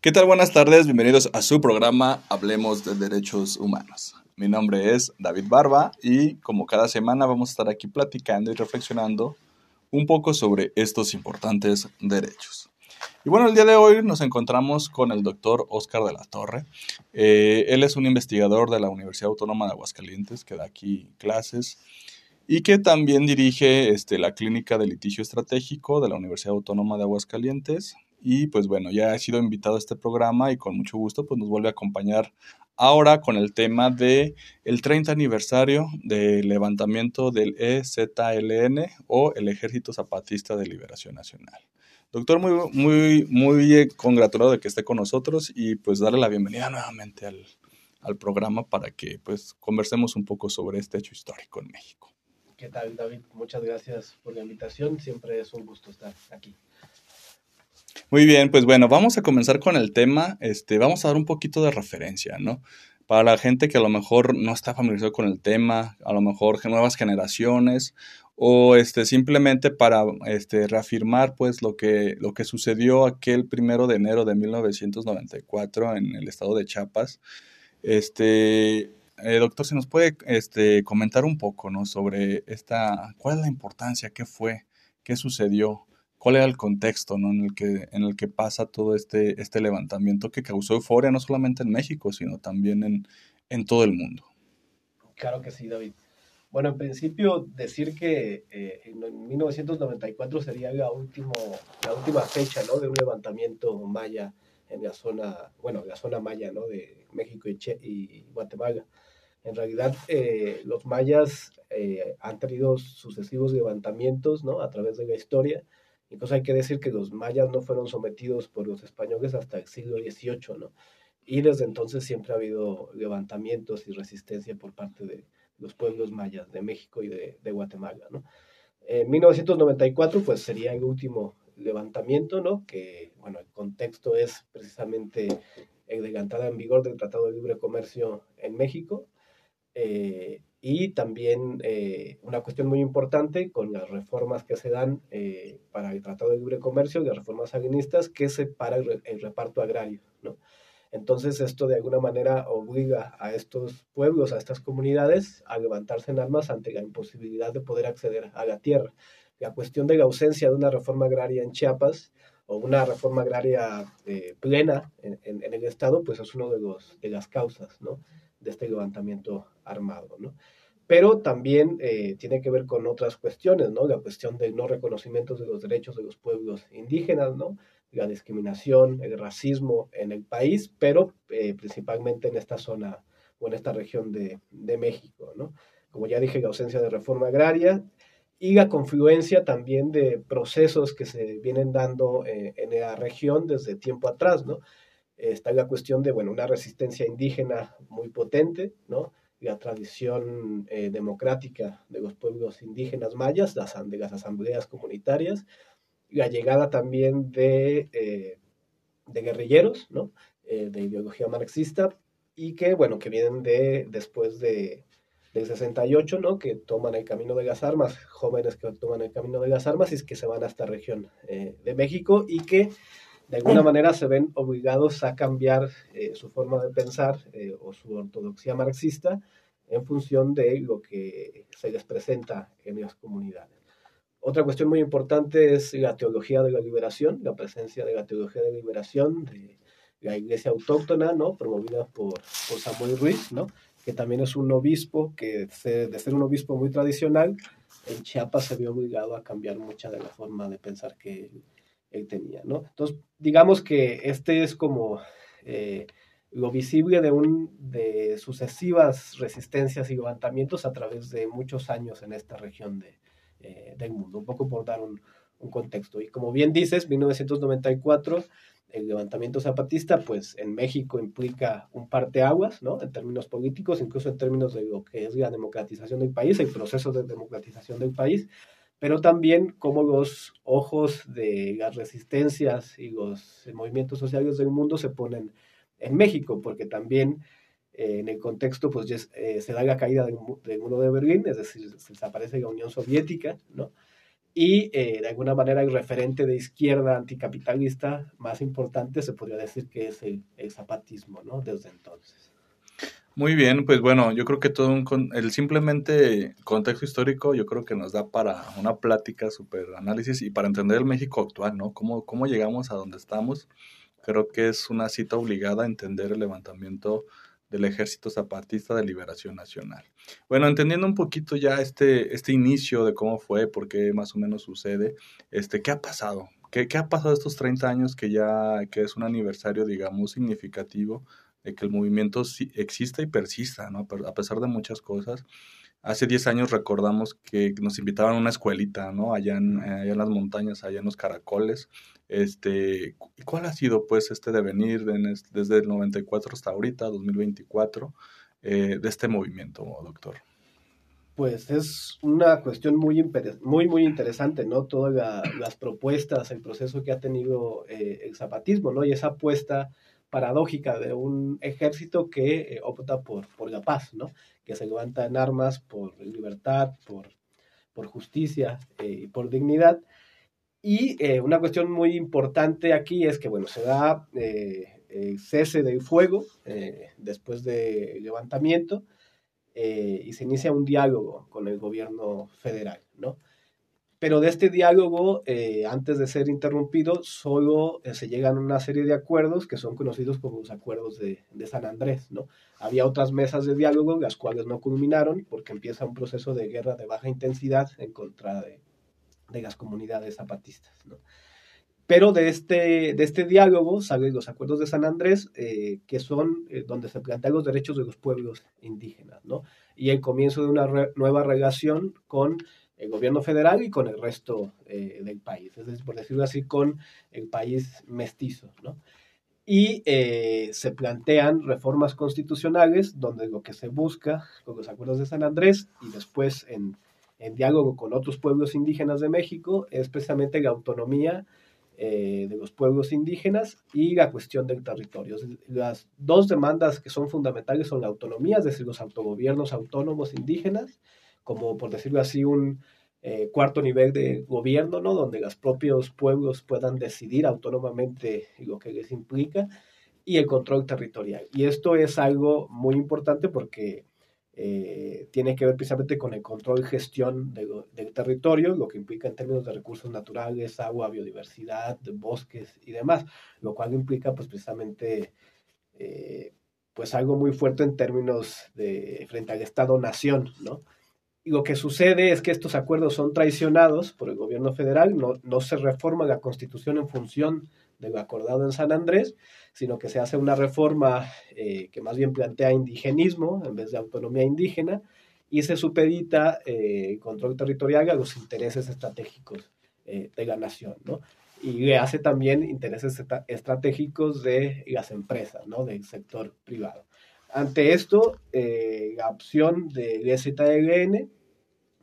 ¿Qué tal? Buenas tardes, bienvenidos a su programa Hablemos de Derechos Humanos. Mi nombre es David Barba y como cada semana vamos a estar aquí platicando y reflexionando un poco sobre estos importantes derechos. Y bueno, el día de hoy nos encontramos con el doctor Oscar de la Torre. Eh, él es un investigador de la Universidad Autónoma de Aguascalientes que da aquí clases y que también dirige este, la Clínica de Litigio Estratégico de la Universidad Autónoma de Aguascalientes. Y pues bueno, ya ha sido invitado a este programa y con mucho gusto pues nos vuelve a acompañar ahora con el tema de el 30 aniversario del levantamiento del EZLN o el Ejército Zapatista de Liberación Nacional. Doctor, muy, muy, muy congratulado de que esté con nosotros y pues darle la bienvenida nuevamente al, al programa para que pues conversemos un poco sobre este hecho histórico en México. ¿Qué tal, David? Muchas gracias por la invitación. Siempre es un gusto estar aquí. Muy bien, pues bueno, vamos a comenzar con el tema. Este, vamos a dar un poquito de referencia, ¿no? Para la gente que a lo mejor no está familiarizado con el tema, a lo mejor nuevas generaciones, o este, simplemente para este, reafirmar pues lo que, lo que sucedió aquel primero de enero de 1994 en el estado de Chiapas. Este, eh, doctor, ¿se nos puede este, comentar un poco ¿no? sobre esta, cuál es la importancia, qué fue, qué sucedió cuál era el contexto ¿no? en, el que, en el que pasa todo este, este levantamiento que causó euforia no solamente en México, sino también en, en todo el mundo. Claro que sí, David. Bueno, en principio decir que eh, en 1994 sería la, último, la última fecha ¿no? de un levantamiento maya en la zona, bueno, la zona maya ¿no? de México y, y Guatemala. En realidad, eh, los mayas eh, han tenido sucesivos levantamientos ¿no? a través de la historia Incluso hay que decir que los mayas no fueron sometidos por los españoles hasta el siglo XVIII, ¿no? Y desde entonces siempre ha habido levantamientos y resistencia por parte de los pueblos mayas de México y de, Guatemala, ¿no? En 1994, pues sería el último levantamiento, ¿no? Que, bueno, el contexto es precisamente el de la entrada en vigor del Tratado de Libre Comercio en México. Eh, y también eh, una cuestión muy importante con las reformas que se dan eh, para el Tratado de Libre Comercio, las reformas aguinistas, que separa el, el, reparto agrario. ¿no? Entonces esto de alguna manera obliga a estos pueblos, a estas comunidades, a levantarse en armas ante la imposibilidad de poder acceder a la tierra. La cuestión de la ausencia de una reforma agraria en Chiapas o una reforma agraria eh, plena en, en, en, el Estado, pues es uno de, los, de las causas, ¿no? De este levantamiento armado, ¿no? Pero también eh, tiene que ver con otras cuestiones, ¿no? La cuestión del no reconocimiento de los derechos de los pueblos indígenas, ¿no? La discriminación, el racismo en el país, pero eh, principalmente en esta zona o en esta región de, de México, ¿no? Como ya dije, la ausencia de reforma agraria y la confluencia también de procesos que se vienen dando eh, en la región desde tiempo atrás, ¿no? Está la cuestión de, bueno, una resistencia indígena muy potente, ¿no? La tradición eh, democrática de los pueblos indígenas mayas, las, de las asambleas comunitarias, la llegada también de, eh, de guerrilleros, ¿no? Eh, de ideología marxista, y que, bueno, que vienen de, después de, del 68, ¿no? Que toman el camino de las armas, jóvenes que toman el camino de las armas y que se van a esta región de México y que de alguna manera se ven obligados a cambiar eh, su forma de pensar eh, o su ortodoxia marxista en función de lo que se les presenta en las comunidades. Otra cuestión muy importante es la teología de la liberación, la presencia de la teología de liberación de la iglesia autóctona, ¿no? promovida por, por Samuel Ruiz, ¿no? que también es un obispo que de ser un obispo muy tradicional, en Chiapas se vio obligado a cambiar mucha de la forma de pensar que él tenía, ¿no? Entonces, digamos que este es como eh, lo visible de, un, de sucesivas resistencias y levantamientos a través de muchos años en esta región de, eh, del mundo, un poco por dar un, un, contexto. Y como bien dices, 1994, el levantamiento zapatista, pues en México implica un parteaguas, ¿no? En términos políticos, incluso en términos de lo que es la democratización del país, el proceso de democratización del país, pero también como los ojos de las resistencias y los movimientos sociales del mundo se ponen en México, porque también eh, en el contexto pues eh, se da la caída del, muro de Berlín, es decir, se desaparece la Unión Soviética, ¿no? y eh, de alguna manera el referente de izquierda anticapitalista más importante se podría decir que es el, zapatismo, ¿no? Desde entonces. Muy bien, pues bueno, yo creo que todo un, el simplemente contexto histórico yo creo que nos da para una plática, super análisis y para entender el México actual, ¿no? Cómo, cómo llegamos a donde estamos. Creo que es una cita obligada a entender el levantamiento del Ejército Zapatista de Liberación Nacional. Bueno, entendiendo un poquito ya este, este inicio de cómo fue, por qué más o menos sucede, este, ¿qué ha pasado? ¿Qué, qué ha pasado estos 30 años que ya que es un aniversario, digamos, significativo de que el movimiento exista y persista, ¿no? A pesar de muchas cosas. Hace 10 años recordamos que nos invitaban a una escuelita, ¿no? Allá en, allá en las montañas, allá en los caracoles, este, ¿Cuál ha sido pues este devenir desde el 94 hasta ahorita, 2024, eh, de este movimiento, doctor? Pues es una cuestión muy, muy, muy interesante, ¿no? Todas las propuestas, el proceso que ha tenido eh, el zapatismo, ¿no? Y esa apuesta paradójica de un ejército que eh, opta por, por la paz, ¿no? Que se levanta en armas por libertad, por, por justicia y por dignidad y eh, una cuestión muy importante aquí es que, bueno, se da eh, cese del fuego eh, después del levantamiento y se inicia un diálogo con el gobierno federal, ¿no? Pero de este diálogo, antes de ser interrumpido, solo se llegan a una serie de acuerdos que son conocidos como los acuerdos de, San Andrés, ¿no? Había otras mesas de diálogo, las cuales no culminaron porque empieza un proceso de guerra de baja intensidad en contra de, las comunidades zapatistas. ¿no? Pero de este, de este diálogo salen los acuerdos de San Andrés, eh, que son eh, donde se plantean los derechos de los pueblos indígenas, ¿no? Y el comienzo de una nueva relación con el gobierno federal y con el resto eh, del país, es decir, por decirlo así, con el país mestizo, ¿no? Y se plantean reformas constitucionales donde lo que se busca con los acuerdos de San Andrés y después en en diálogo con otros pueblos indígenas de México es precisamente la autonomía eh, de los pueblos indígenas y la cuestión del territorio. Las dos demandas que son fundamentales son la autonomía, es decir, los autogobiernos autónomos indígenas, como por decirlo así un eh, cuarto nivel de gobierno, ¿no? donde los propios pueblos puedan decidir autónomamente lo que les implica, y el control territorial. Y esto es algo muy importante porque eh, tiene que ver precisamente con el control y gestión del territorio, lo que implica en términos de recursos naturales, agua, biodiversidad, bosques y demás, lo cual implica pues precisamente eh, pues algo muy fuerte en términos de frente al Estado-nación, ¿no? Lo que sucede es que estos acuerdos son traicionados por el gobierno federal, no, no se reforma la constitución en función de lo acordado en San Andrés, sino que se hace una reforma eh, que más bien plantea indigenismo en vez de autonomía indígena y se supedita el eh, control territorial a los intereses estratégicos eh, de la nación, ¿no? Y le hace también intereses estratégicos de las empresas, ¿no? Del sector privado. Ante esto, la opción del EZLN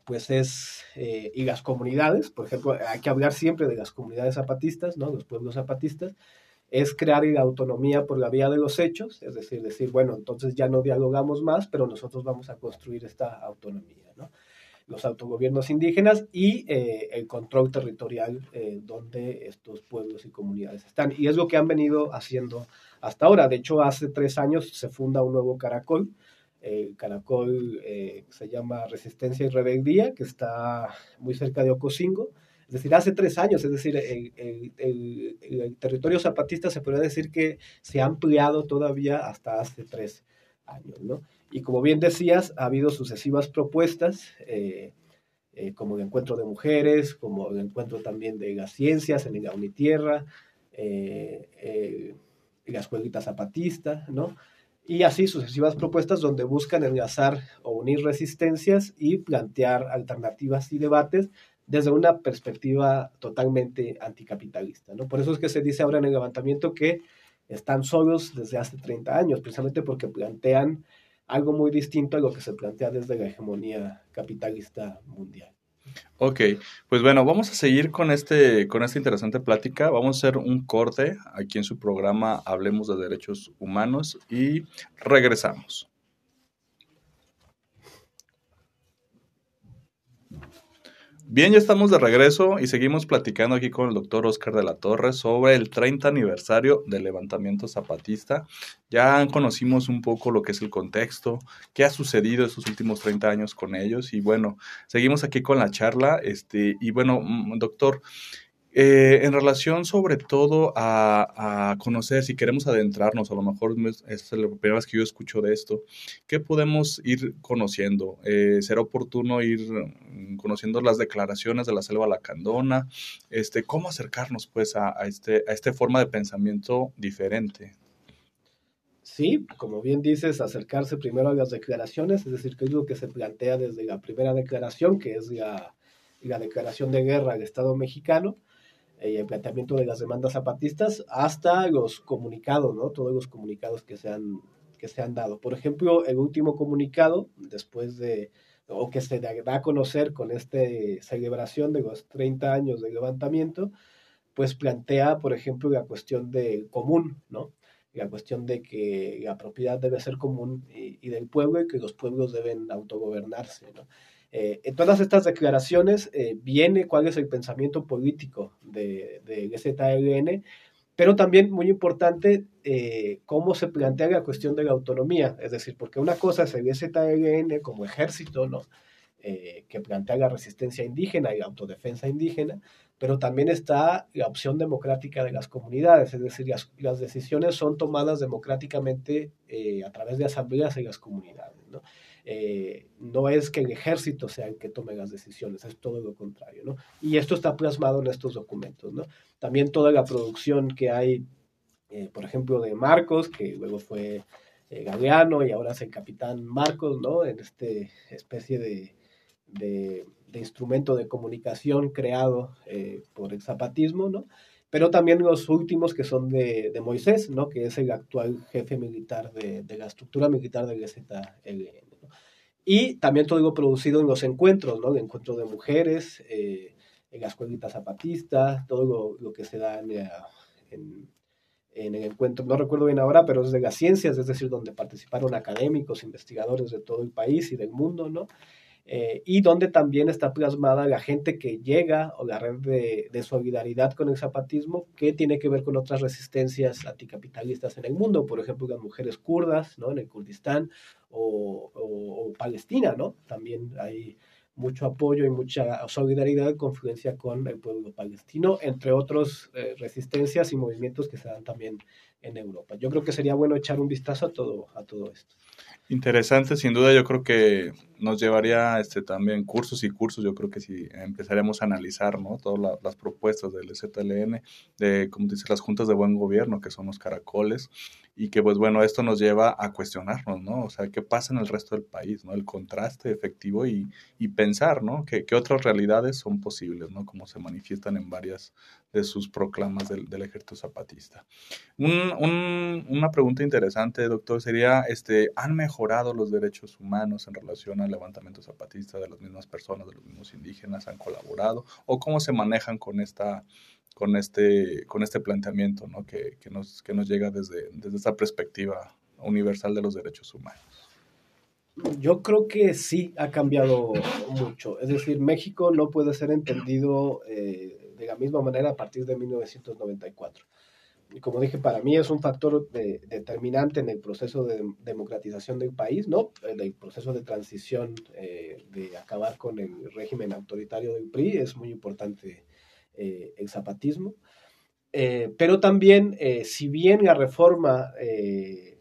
pues es, eh, y las comunidades, por ejemplo, hay que hablar siempre de las comunidades zapatistas, ¿no? Los pueblos zapatistas, es crear la autonomía por la vía de los hechos, es decir, decir, bueno, entonces ya no dialogamos más, pero nosotros vamos a construir esta autonomía, ¿no? Los autogobiernos indígenas y eh, el control territorial eh, donde estos pueblos y comunidades están. Y es lo que han venido haciendo hasta ahora. De hecho, hace tres años se funda un nuevo caracol, el caracol eh, se llama Resistencia y Rebeldía, que está muy cerca de Ocosingo. Es decir, hace tres años, es decir, el, el, territorio zapatista se podría decir que se ha ampliado todavía hasta hace tres años, ¿no? Y como bien decías, ha habido sucesivas propuestas, eh, eh, como el encuentro de mujeres, como el encuentro también de las ciencias en la Unitierra, eh, la escuelita zapatista, ¿no? Y así sucesivas propuestas donde buscan enlazar o unir resistencias y plantear alternativas y debates desde una perspectiva totalmente anticapitalista. ¿no? Por eso es que se dice ahora en el levantamiento que están solos desde hace 30 años, precisamente porque plantean algo muy distinto a lo que se plantea desde la hegemonía capitalista mundial. Ok, pues bueno, vamos a seguir con, este, con esta interesante plática. Vamos a hacer un corte aquí en su programa Hablemos de Derechos Humanos y regresamos. Bien, ya estamos de regreso y seguimos platicando aquí con el doctor Oscar de la Torre sobre el 30 aniversario del levantamiento zapatista. Ya conocimos un poco lo que es el contexto, qué ha sucedido estos últimos 30 años con ellos y bueno, seguimos aquí con la charla. Este, y bueno, mm, doctor, eh, en relación sobre todo a, conocer, si queremos adentrarnos, a lo mejor es la primera vez que yo escucho de esto, ¿qué podemos ir conociendo? Eh, ¿Será oportuno ir mm, conociendo las declaraciones de la selva lacandona? Este, ¿Cómo acercarnos pues a, este, a esta forma de pensamiento diferente? Sí, como bien dices, acercarse primero a las declaraciones, es decir, que es lo que se plantea desde la primera declaración, que es la, la declaración de guerra al Estado mexicano, y el planteamiento de las demandas zapatistas hasta los comunicados, ¿no? Todos los comunicados que se han, que se han dado. Por ejemplo, el último comunicado, después de, o que se da a conocer con esta celebración de los 30 años de levantamiento, pues plantea, por ejemplo, la cuestión del común, ¿no? La cuestión de que la propiedad debe ser común y, del pueblo y que los pueblos deben autogobernarse. Eh, en todas estas declaraciones eh, viene cuál es el pensamiento político de, de ZLN, pero también muy importante eh, cómo se plantea la cuestión de la autonomía, es decir, porque una cosa es el ZLN como ejército, ¿no? que plantea la resistencia indígena y la autodefensa indígena, pero también está la opción democrática de las comunidades, es decir, las, las decisiones son tomadas democráticamente a través de asambleas en las comunidades. ¿no? Eh, no es que el ejército sea el que tome las decisiones, es todo lo contrario, ¿no? Y esto está plasmado en estos documentos, ¿no? También toda la producción que hay, eh, por ejemplo, de Marcos, que luego fue eh, Galeano y ahora es el capitán Marcos, ¿no? En este especie de, de, instrumento de comunicación creado por el zapatismo, ¿no? pero también los últimos que son de, de, Moisés, ¿no? que es el actual jefe militar de, de la estructura militar del ZLN. Y también todo producido en los encuentros, ¿no? El encuentro de mujeres, eh, en la escuelita zapatista, todo lo, lo, que se da en, eh, en, en, el encuentro, no recuerdo bien ahora, pero es de las ciencias, es decir, donde participaron académicos, investigadores de todo el país y del mundo, ¿no? Eh, y donde también está plasmada la gente que llega o la red de, de, solidaridad con el zapatismo que tiene que ver con otras resistencias anticapitalistas en el mundo, por ejemplo las mujeres kurdas ¿no? en el Kurdistán o, o, Palestina, ¿no? también hay mucho apoyo y mucha solidaridad, confluencia con el pueblo palestino, entre otras eh, resistencias y movimientos que se dan también en Europa. Yo creo que sería bueno echar un vistazo a todo, a todo esto. Interesante, sin duda, yo creo que nos llevaría este, también cursos y cursos, yo creo que si empezaríamos a analizar ¿no? todas las propuestas del ZLN, de, como dice, las juntas de buen gobierno, que son los caracoles, y que pues bueno, esto nos lleva a cuestionarnos, ¿no? O sea, ¿qué pasa en el resto del país, ¿no? El contraste efectivo y, y pensar, ¿no? ¿Qué, ¿Qué, otras realidades son posibles, ¿no? Como se manifiestan en varias de sus proclamas del, ejército zapatista. Un, un, una pregunta interesante, doctor, sería, este, ¿han mejorado los derechos humanos en relación al levantamiento zapatista de las mismas personas, de los mismos indígenas? ¿Han colaborado? ¿O cómo se manejan con esta con este, con este planteamiento ¿no? que, que, nos, que nos llega desde, desde esta perspectiva universal de los derechos humanos. Yo creo que sí ha cambiado mucho. Es decir, México no puede ser entendido eh, de la misma manera a partir de 1994. Y como dije, para mí es un factor de, determinante en el proceso de democratización del país, ¿no? En el proceso de transición eh, de acabar con el régimen autoritario del PRI es muy importante eh, el zapatismo. Eh, pero también, si bien la reforma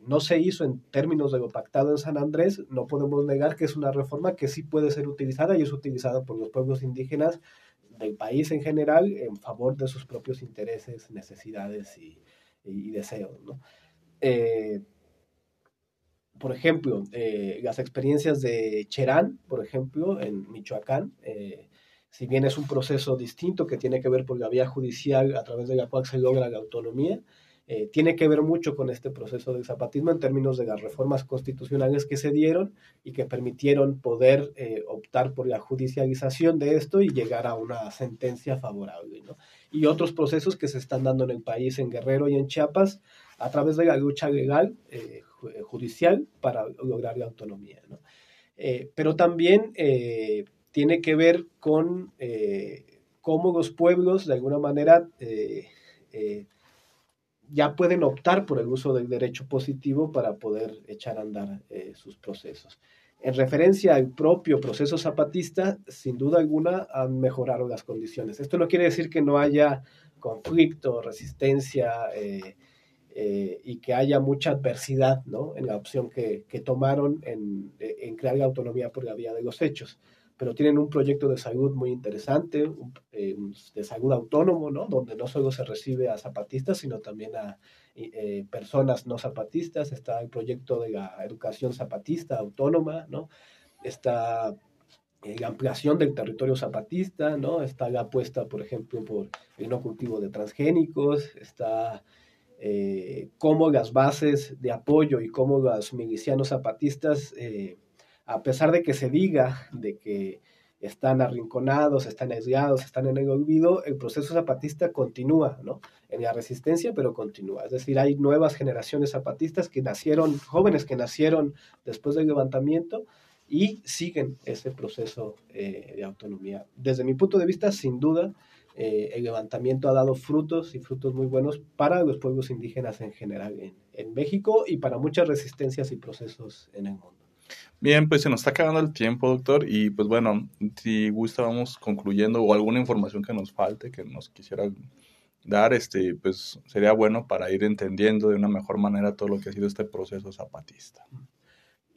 no se hizo en términos de lo pactado en San Andrés, no podemos negar que es una reforma que sí puede ser utilizada y es utilizada por los pueblos indígenas del país en general en favor de sus propios intereses, necesidades y, deseos. por ejemplo, las experiencias de Cherán, por ejemplo, en Michoacán, si bien es un proceso distinto que tiene que ver por la vía judicial a través de la cual se logra la autonomía, eh, tiene que ver mucho con este proceso del zapatismo en términos de las reformas constitucionales que se dieron y que permitieron poder eh, optar por la judicialización de esto y llegar a una sentencia favorable. ¿no? Y otros procesos que se están dando en el país, en Guerrero y en Chiapas, a través de la lucha legal, eh, judicial, para lograr la autonomía. ¿no? pero también tiene que ver con cómo los pueblos, de alguna manera, ya pueden optar por el uso del derecho positivo para poder echar a andar sus procesos. En referencia al propio proceso zapatista, sin duda alguna han mejorado las condiciones. Esto no quiere decir que no haya conflicto, resistencia eh, eh, y que haya mucha adversidad ¿no? en la opción que, tomaron en, en, crear la autonomía por la vía de los hechos. Pero tienen un proyecto de salud muy interesante, eh, de salud autónomo, ¿no? donde no solo se recibe a zapatistas, sino también a eh, personas no zapatistas, está el proyecto de la educación zapatista autónoma, ¿no? Está eh, la ampliación del territorio zapatista, ¿no? Está la apuesta, por ejemplo, por el no cultivo de transgénicos, está eh, cómo las bases de apoyo y cómo los milicianos zapatistas, a pesar de que se diga de que están arrinconados, están aislados, están en el olvido, el proceso zapatista continúa, ¿no? En la resistencia, pero continúa. Es decir, hay nuevas generaciones zapatistas que nacieron, jóvenes que nacieron después del levantamiento y siguen ese proceso eh, de autonomía. Desde mi punto de vista, sin duda, eh, el levantamiento ha dado frutos y frutos muy buenos para los pueblos indígenas en general en, en México y para muchas resistencias y procesos en el mundo. Bien, pues se nos está acabando el tiempo, doctor, y pues bueno, si gusta vamos concluyendo o alguna información que nos falte, que nos quisiera dar, este, pues sería bueno para ir entendiendo de una mejor manera todo lo que ha sido este proceso zapatista.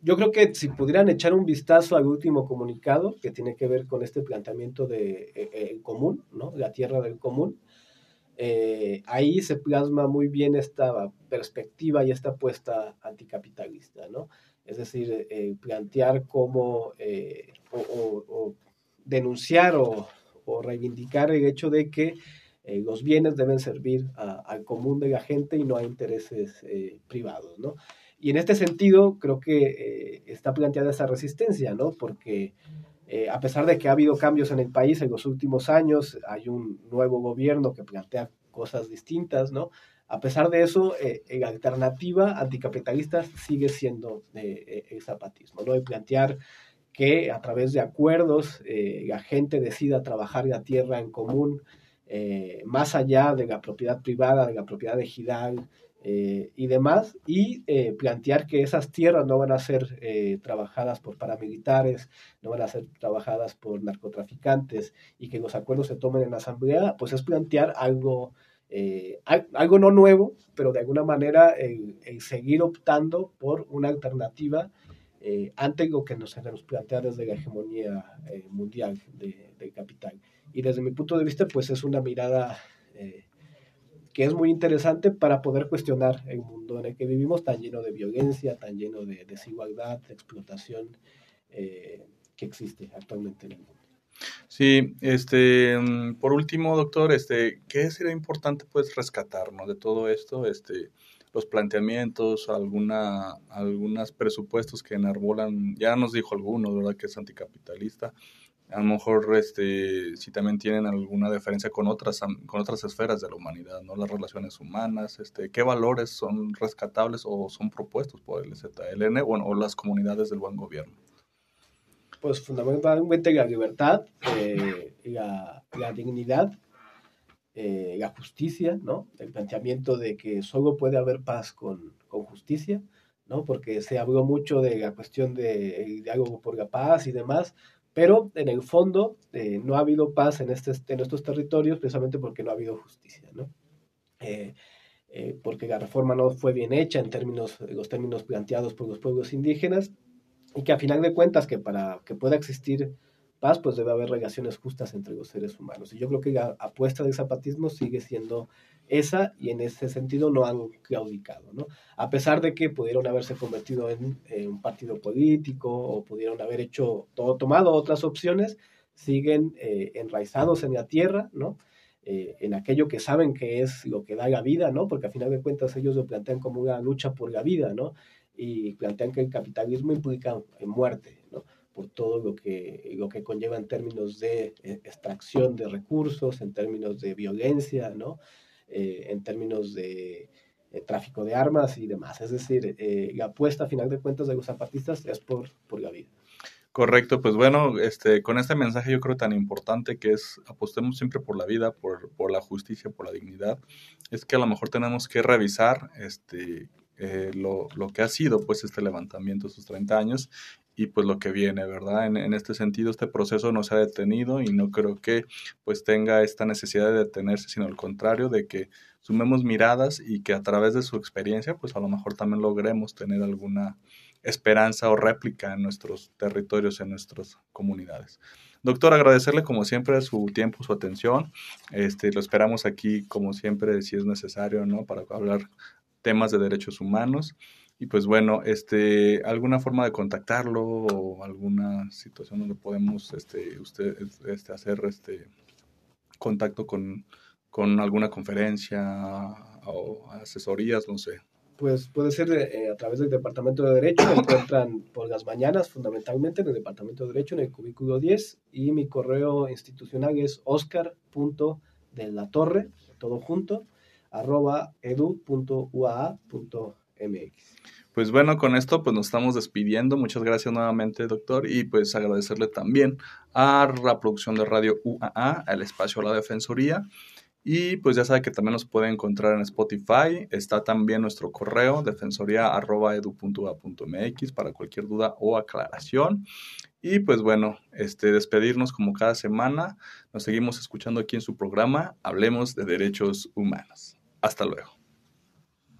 Yo creo que si pudieran echar un vistazo al último comunicado que tiene que ver con este planteamiento de eh, eh, común, ¿no? La tierra del común, eh, ahí se plasma muy bien esta perspectiva y esta apuesta anticapitalista, ¿no? Es decir, eh, plantear cómo eh, o, denunciar o, reivindicar el hecho de que los bienes deben servir al común de la gente y no a intereses privados, ¿no? Y en este sentido, creo que está planteada esa resistencia, ¿no? Porque a pesar de que ha habido cambios en el país en los últimos años, hay un nuevo gobierno que plantea cosas distintas, ¿no? A pesar de eso, eh, la alternativa anticapitalista sigue siendo eh, eh, el zapatismo, ¿no? Y plantear que a través de acuerdos la gente decida trabajar la tierra en común, más allá de la propiedad privada, de la propiedad ejidal y demás, y plantear que esas tierras no van a ser trabajadas por paramilitares, no van a ser trabajadas por narcotraficantes y que los acuerdos se tomen en asamblea, pues es plantear algo eh, algo no nuevo, pero de alguna manera el, seguir optando por una alternativa eh, ante lo que nos, nos plantea desde la hegemonía eh, mundial de, capital. Y desde mi punto de vista, pues es una mirada que es muy interesante para poder cuestionar el mundo en el que vivimos, tan lleno de violencia, tan lleno de desigualdad, de explotación que existe actualmente en el mundo. Sí, este, mm, por último, doctor, este, ¿qué sería importante pues rescatarnos de todo esto? Este, los planteamientos, alguna, algunos presupuestos que enarbolan, ya nos dijo algunos, ¿verdad? Que es anticapitalista. A lo mejor, este, si también tienen alguna diferencia con otras, con otras esferas de la humanidad, ¿no? Las relaciones humanas, este, ¿qué valores son rescatables o son propuestos por el ZLN bueno, o las comunidades del buen gobierno? pues fundamentalmente la libertad, eh, la, la, dignidad, eh, la justicia, ¿no? El planteamiento de que solo puede haber paz con, con justicia, ¿no? Porque se habló mucho de la cuestión de diálogo por la paz y demás, pero en el fondo eh, no ha habido paz en, este, en estos territorios precisamente porque no ha habido justicia, ¿no? porque la reforma no fue bien hecha en términos, los términos planteados por los pueblos indígenas, y que a final de cuentas que para que pueda existir paz, pues debe haber relaciones justas entre los seres humanos. Y yo creo que la apuesta del zapatismo sigue siendo esa y en ese sentido no han claudicado, ¿no? A pesar de que pudieron haberse convertido en, un partido político o pudieron haber hecho todo, tomado otras opciones, siguen eh, enraizados en la tierra, ¿no? Eh, en aquello que saben que es lo que da la vida, ¿no? Porque a final de cuentas ellos lo plantean como una lucha por la vida, ¿no? y plantean que el capitalismo implica muerte, ¿no? por todo lo que, lo que conlleva en términos de eh, extracción de recursos, en términos de violencia, ¿no? Eh, en términos de eh, tráfico de armas y demás. Es decir, la apuesta a final de cuentas de los zapatistas es por, por la vida. Correcto, pues bueno, este, con este mensaje yo creo tan importante que es apostemos siempre por la vida, por, por la justicia, por la dignidad, es que a lo mejor tenemos que revisar este, eh, lo, lo, que ha sido pues este levantamiento, estos 30 años y pues lo que viene, ¿verdad? En, este sentido, este proceso no se ha detenido y no creo que pues tenga esta necesidad de detenerse, sino al contrario, de que sumemos miradas y que a través de su experiencia pues a lo mejor también logremos tener alguna esperanza o réplica en nuestros territorios, en nuestras comunidades. Doctor, agradecerle como siempre su tiempo, su atención. Este, lo esperamos aquí como siempre, si es necesario, ¿no? Para hablar temas de derechos humanos. Y pues bueno, este, alguna forma de contactarlo o alguna situación donde podemos este, usted, este, hacer este contacto con, con alguna conferencia o asesorías, no sé. Pues puede ser eh, a través del Departamento de Derecho, me encuentran por las mañanas fundamentalmente en el Departamento de Derecho, en el cubículo 10, y mi correo institucional es oscar.delatorre, todo junto, arroba edu.uaa.mx. Pues bueno, con esto pues nos estamos despidiendo. Muchas gracias nuevamente, doctor, y pues agradecerle también a la producción de Radio UAA, al espacio La Defensoría y pues ya sabe que también nos puede encontrar en Spotify. Está también nuestro correo defensoría.edu.a.mx para cualquier duda o aclaración. Y pues bueno, este, despedirnos como cada semana. Nos seguimos escuchando aquí en su programa. Hablemos de derechos humanos. Hasta luego.